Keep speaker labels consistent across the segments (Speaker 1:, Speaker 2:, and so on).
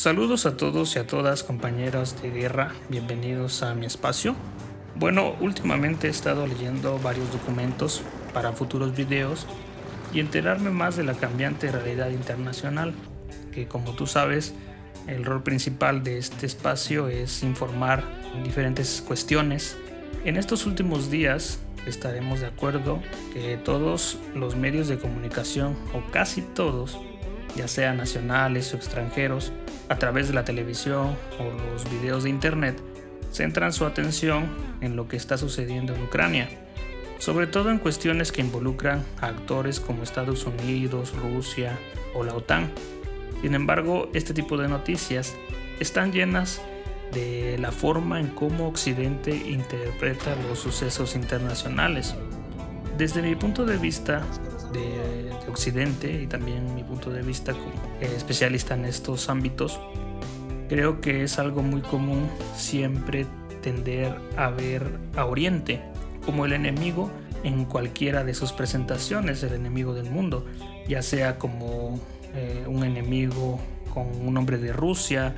Speaker 1: Saludos a todos y a todas compañeras de guerra, bienvenidos a mi espacio. Bueno, últimamente he estado leyendo varios documentos para futuros videos y enterarme más de la cambiante realidad internacional, que como tú sabes, el rol principal de este espacio es informar diferentes cuestiones. En estos últimos días estaremos de acuerdo que todos los medios de comunicación, o casi todos, ya sean nacionales o extranjeros, a través de la televisión o los videos de internet, centran su atención en lo que está sucediendo en Ucrania, sobre todo en cuestiones que involucran a actores como Estados Unidos, Rusia o la OTAN. Sin embargo, este tipo de noticias están llenas de la forma en cómo Occidente interpreta los sucesos internacionales. Desde mi punto de vista, de, Occidente y también mi punto de vista como especialista en estos ámbitos, creo que es algo muy común siempre tender a ver a Oriente como el enemigo en cualquiera de sus presentaciones, el enemigo del mundo, ya sea como eh, un enemigo con un nombre de Rusia,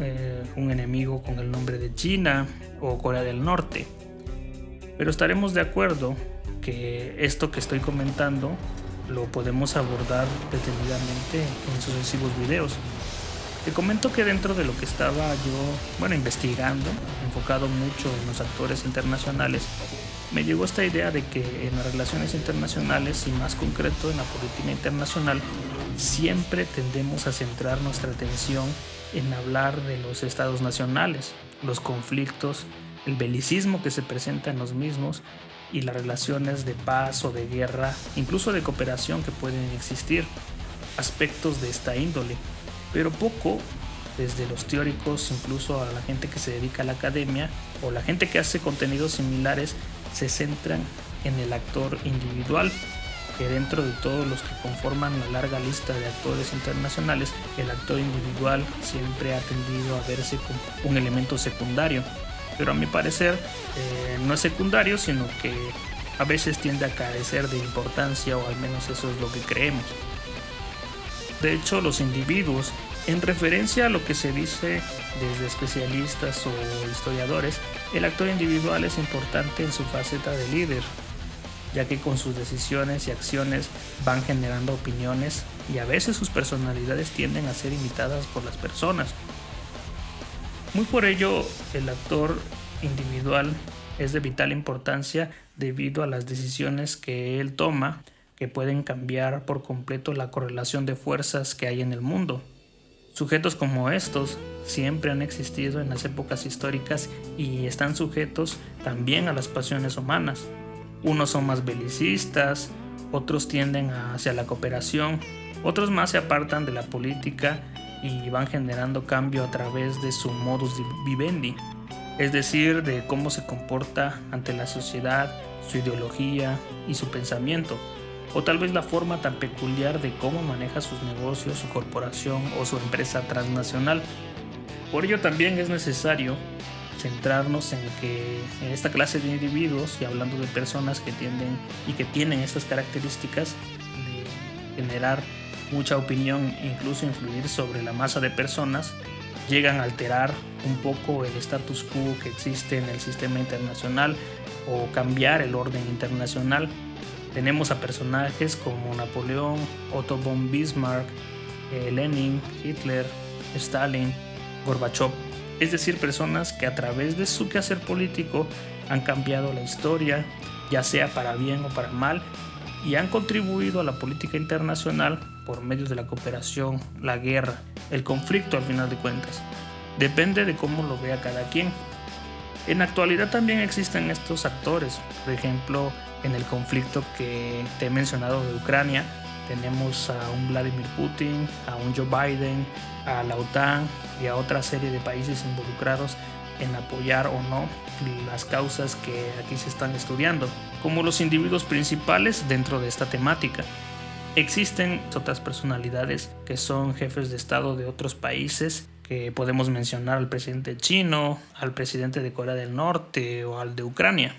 Speaker 1: eh, un enemigo con el nombre de China o Corea del Norte. Pero estaremos de acuerdo que esto que estoy comentando lo podemos abordar detenidamente en sucesivos videos. Te comento que dentro de lo que estaba yo, bueno, investigando, enfocado mucho en los actores internacionales, me llegó esta idea de que en las relaciones internacionales y más concreto en la política internacional, siempre tendemos a centrar nuestra atención en hablar de los estados nacionales, los conflictos, el belicismo que se presenta en los mismos y las relaciones de paz o de guerra, incluso de cooperación que pueden existir, aspectos de esta índole, pero poco desde los teóricos, incluso a la gente que se dedica a la academia o la gente que hace contenidos similares, se centran en el actor individual, que dentro de todos los que conforman la larga lista de actores internacionales, el actor individual siempre ha tendido a verse como un elemento secundario pero a mi parecer eh, no es secundario, sino que a veces tiende a carecer de importancia o al menos eso es lo que creemos. De hecho, los individuos, en referencia a lo que se dice desde especialistas o historiadores, el actor individual es importante en su faceta de líder, ya que con sus decisiones y acciones van generando opiniones y a veces sus personalidades tienden a ser imitadas por las personas. Muy por ello, el actor individual es de vital importancia debido a las decisiones que él toma que pueden cambiar por completo la correlación de fuerzas que hay en el mundo. Sujetos como estos siempre han existido en las épocas históricas y están sujetos también a las pasiones humanas. Unos son más belicistas, otros tienden hacia la cooperación, otros más se apartan de la política y van generando cambio a través de su modus vivendi, es decir, de cómo se comporta ante la sociedad, su ideología y su pensamiento, o tal vez la forma tan peculiar de cómo maneja sus negocios, su corporación o su empresa transnacional. Por ello también es necesario centrarnos en que en esta clase de individuos y hablando de personas que tienden y que tienen estas características de generar mucha opinión, incluso influir sobre la masa de personas, llegan a alterar un poco el status quo que existe en el sistema internacional o cambiar el orden internacional. Tenemos a personajes como Napoleón, Otto von Bismarck, eh, Lenin, Hitler, Stalin, Gorbachev, es decir, personas que a través de su quehacer político han cambiado la historia, ya sea para bien o para mal, y han contribuido a la política internacional por medio de la cooperación, la guerra, el conflicto al final de cuentas. Depende de cómo lo vea cada quien. En la actualidad también existen estos actores, por ejemplo, en el conflicto que te he mencionado de Ucrania, tenemos a un Vladimir Putin, a un Joe Biden, a la OTAN y a otra serie de países involucrados en apoyar o no las causas que aquí se están estudiando, como los individuos principales dentro de esta temática. Existen otras personalidades que son jefes de Estado de otros países, que podemos mencionar al presidente chino, al presidente de Corea del Norte o al de Ucrania.